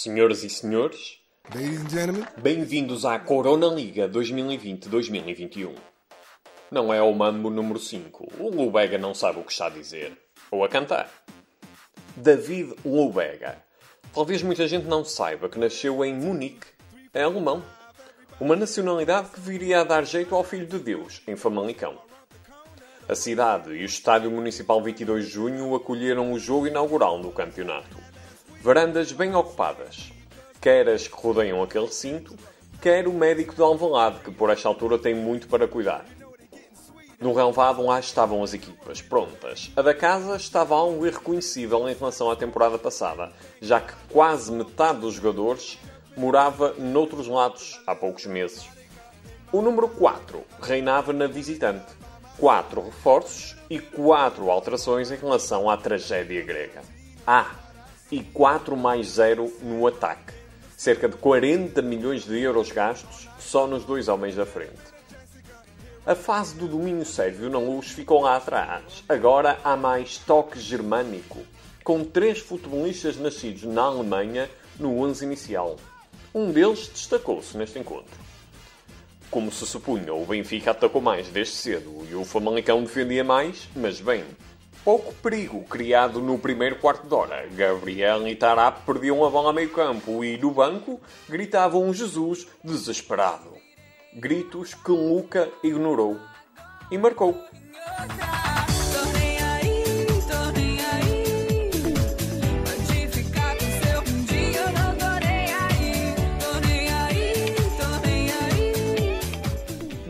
Senhoras e senhores, bem-vindos à Corona Liga 2020-2021. Não é o Mambo número 5. O Lubega não sabe o que está a dizer. Ou a cantar. David Lubega. Talvez muita gente não saiba que nasceu em Munique. É alemão. Uma nacionalidade que viria a dar jeito ao Filho de Deus, em Famalicão. A cidade e o Estádio Municipal 22 de Junho acolheram o jogo inaugural do campeonato. Varandas bem ocupadas. Quer as que rodeiam aquele recinto, quer o médico de Alvalade, que por esta altura tem muito para cuidar. No relevado lá estavam as equipas, prontas. A da casa estava algo irreconhecível em relação à temporada passada, já que quase metade dos jogadores morava noutros lados há poucos meses. O número 4 reinava na visitante. Quatro reforços e quatro alterações em relação à tragédia grega. Ah, e 4 mais 0 no ataque. Cerca de 40 milhões de euros gastos só nos dois homens da frente. A fase do domínio sérvio na luz ficou lá atrás. Agora há mais toque germânico, com três futebolistas nascidos na Alemanha no 11 inicial. Um deles destacou-se neste encontro. Como se supunha, o Benfica atacou mais desde cedo e o Famalicão defendia mais, mas bem. Pouco perigo criado no primeiro quarto de hora. Gabriel e Tarap perdiam a bola a meio campo e, no banco, gritavam um Jesus desesperado. Gritos que Luca ignorou. E marcou.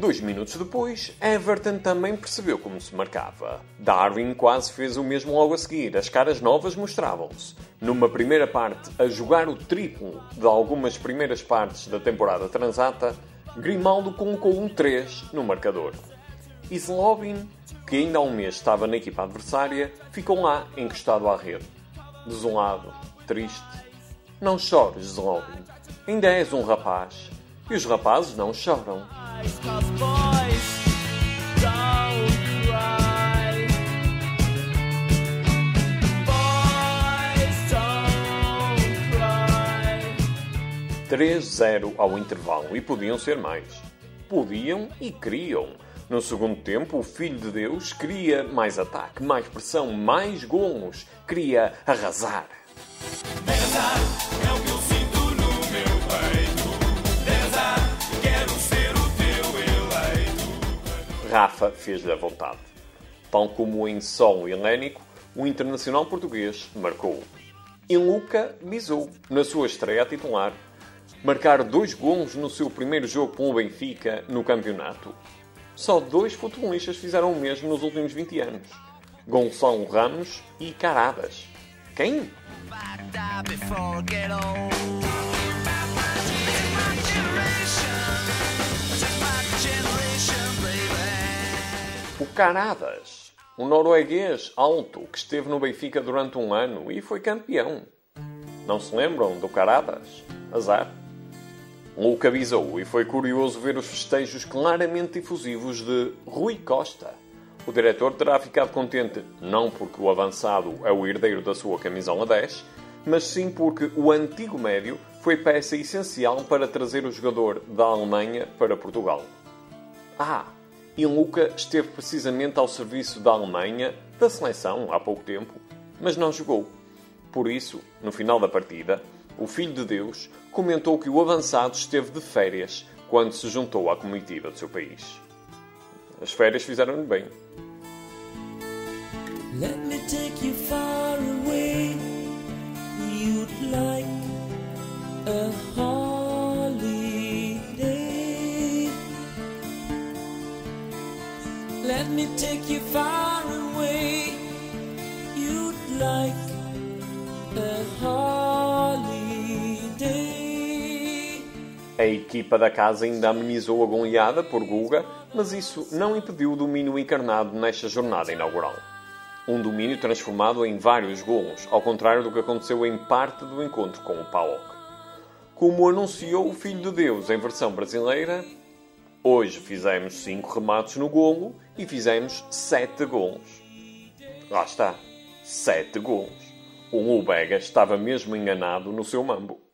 Dois minutos depois, Everton também percebeu como se marcava. Darwin quase fez o mesmo logo a seguir. As caras novas mostravam-se. Numa primeira parte, a jogar o triplo de algumas primeiras partes da temporada transata, Grimaldo colocou um 3 no marcador. Islobin, que ainda há um mês estava na equipa adversária, ficou lá encostado à rede. Desolado, triste. Não chores, Islobin. Ainda és um rapaz. E os rapazes não choram. Cause boys don't cry. Boys don't cry. 3-0 ao intervalo e podiam ser mais. Podiam e queriam. No segundo tempo, o Filho de Deus queria mais ataque, mais pressão, mais golos. Queria arrasar. É o que Rafa fez-lhe a vontade. Tal como em solo helénico, o internacional português marcou. E Luca bisou, na sua estreia titular. Marcar dois golos no seu primeiro jogo com o Benfica no campeonato. Só dois futebolistas fizeram o mesmo nos últimos 20 anos. Gonçalo Ramos e Caradas. Quem? Caradas. Um norueguês alto que esteve no Benfica durante um ano e foi campeão. Não se lembram do Caradas? Azar. Luca avisou e foi curioso ver os festejos claramente difusivos de Rui Costa. O diretor terá ficado contente não porque o avançado é o herdeiro da sua camisola 10, mas sim porque o antigo médio foi peça essencial para trazer o jogador da Alemanha para Portugal. Ah, e Luca esteve precisamente ao serviço da Alemanha, da seleção, há pouco tempo, mas não jogou. Por isso, no final da partida, o Filho de Deus comentou que o avançado esteve de férias quando se juntou à comitiva do seu país. As férias fizeram-lhe bem. Let me take you far away. You'd like a. equipa da casa ainda amenizou a goleada por Guga, mas isso não impediu o domínio encarnado nesta jornada inaugural. Um domínio transformado em vários golos, ao contrário do que aconteceu em parte do encontro com o PAOK. Como anunciou o Filho de Deus em versão brasileira, hoje fizemos 5 remates no golo e fizemos 7 golos. Lá está, 7 golos. O Lubega estava mesmo enganado no seu mambo.